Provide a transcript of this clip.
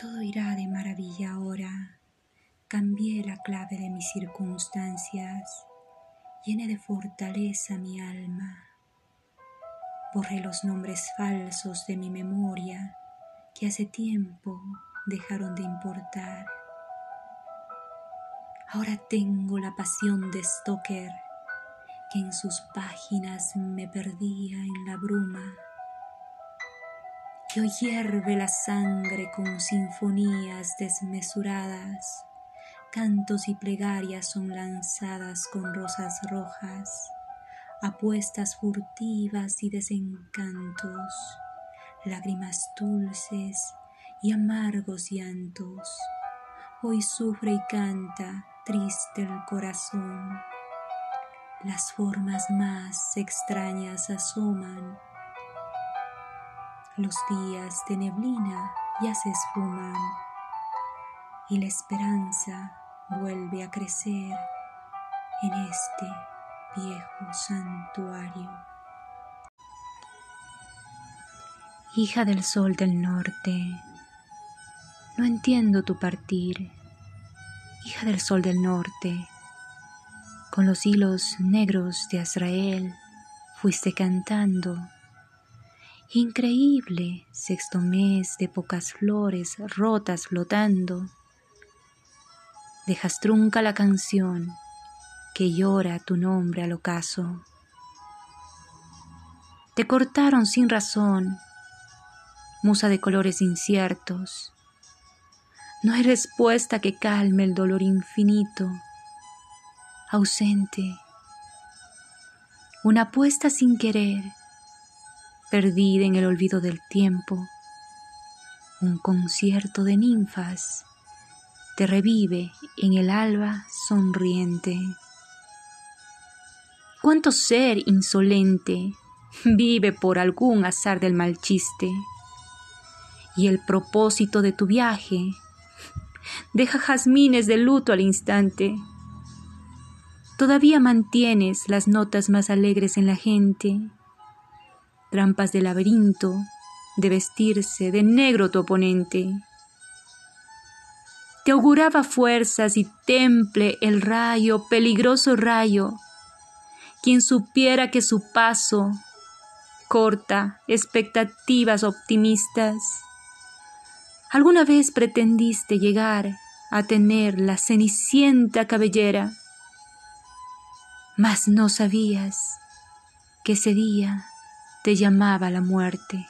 Todo irá de maravilla ahora. Cambié la clave de mis circunstancias, llené de fortaleza mi alma. Borré los nombres falsos de mi memoria que hace tiempo dejaron de importar. Ahora tengo la pasión de Stoker, que en sus páginas me perdía en la bruma. Y hoy hierve la sangre con sinfonías desmesuradas, cantos y plegarias son lanzadas con rosas rojas apuestas furtivas y desencantos, lágrimas dulces y amargos llantos. Hoy sufre y canta triste el corazón. Las formas más extrañas asoman. Los días de neblina ya se esfuman y la esperanza vuelve a crecer en este viejo santuario. Hija del sol del norte, no entiendo tu partir. Hija del sol del norte, con los hilos negros de Azrael fuiste cantando. Increíble sexto mes de pocas flores rotas flotando. Dejas trunca la canción que llora tu nombre al ocaso. Te cortaron sin razón, musa de colores inciertos. No hay respuesta que calme el dolor infinito, ausente. Una apuesta sin querer, perdida en el olvido del tiempo. Un concierto de ninfas te revive en el alba sonriente. ¿Cuánto ser insolente vive por algún azar del mal chiste? Y el propósito de tu viaje deja jazmines de luto al instante. Todavía mantienes las notas más alegres en la gente, trampas de laberinto, de vestirse de negro tu oponente. Te auguraba fuerzas y temple el rayo, peligroso rayo, quien supiera que su paso corta expectativas optimistas. ¿Alguna vez pretendiste llegar a tener la cenicienta cabellera? Mas no sabías que ese día te llamaba la muerte.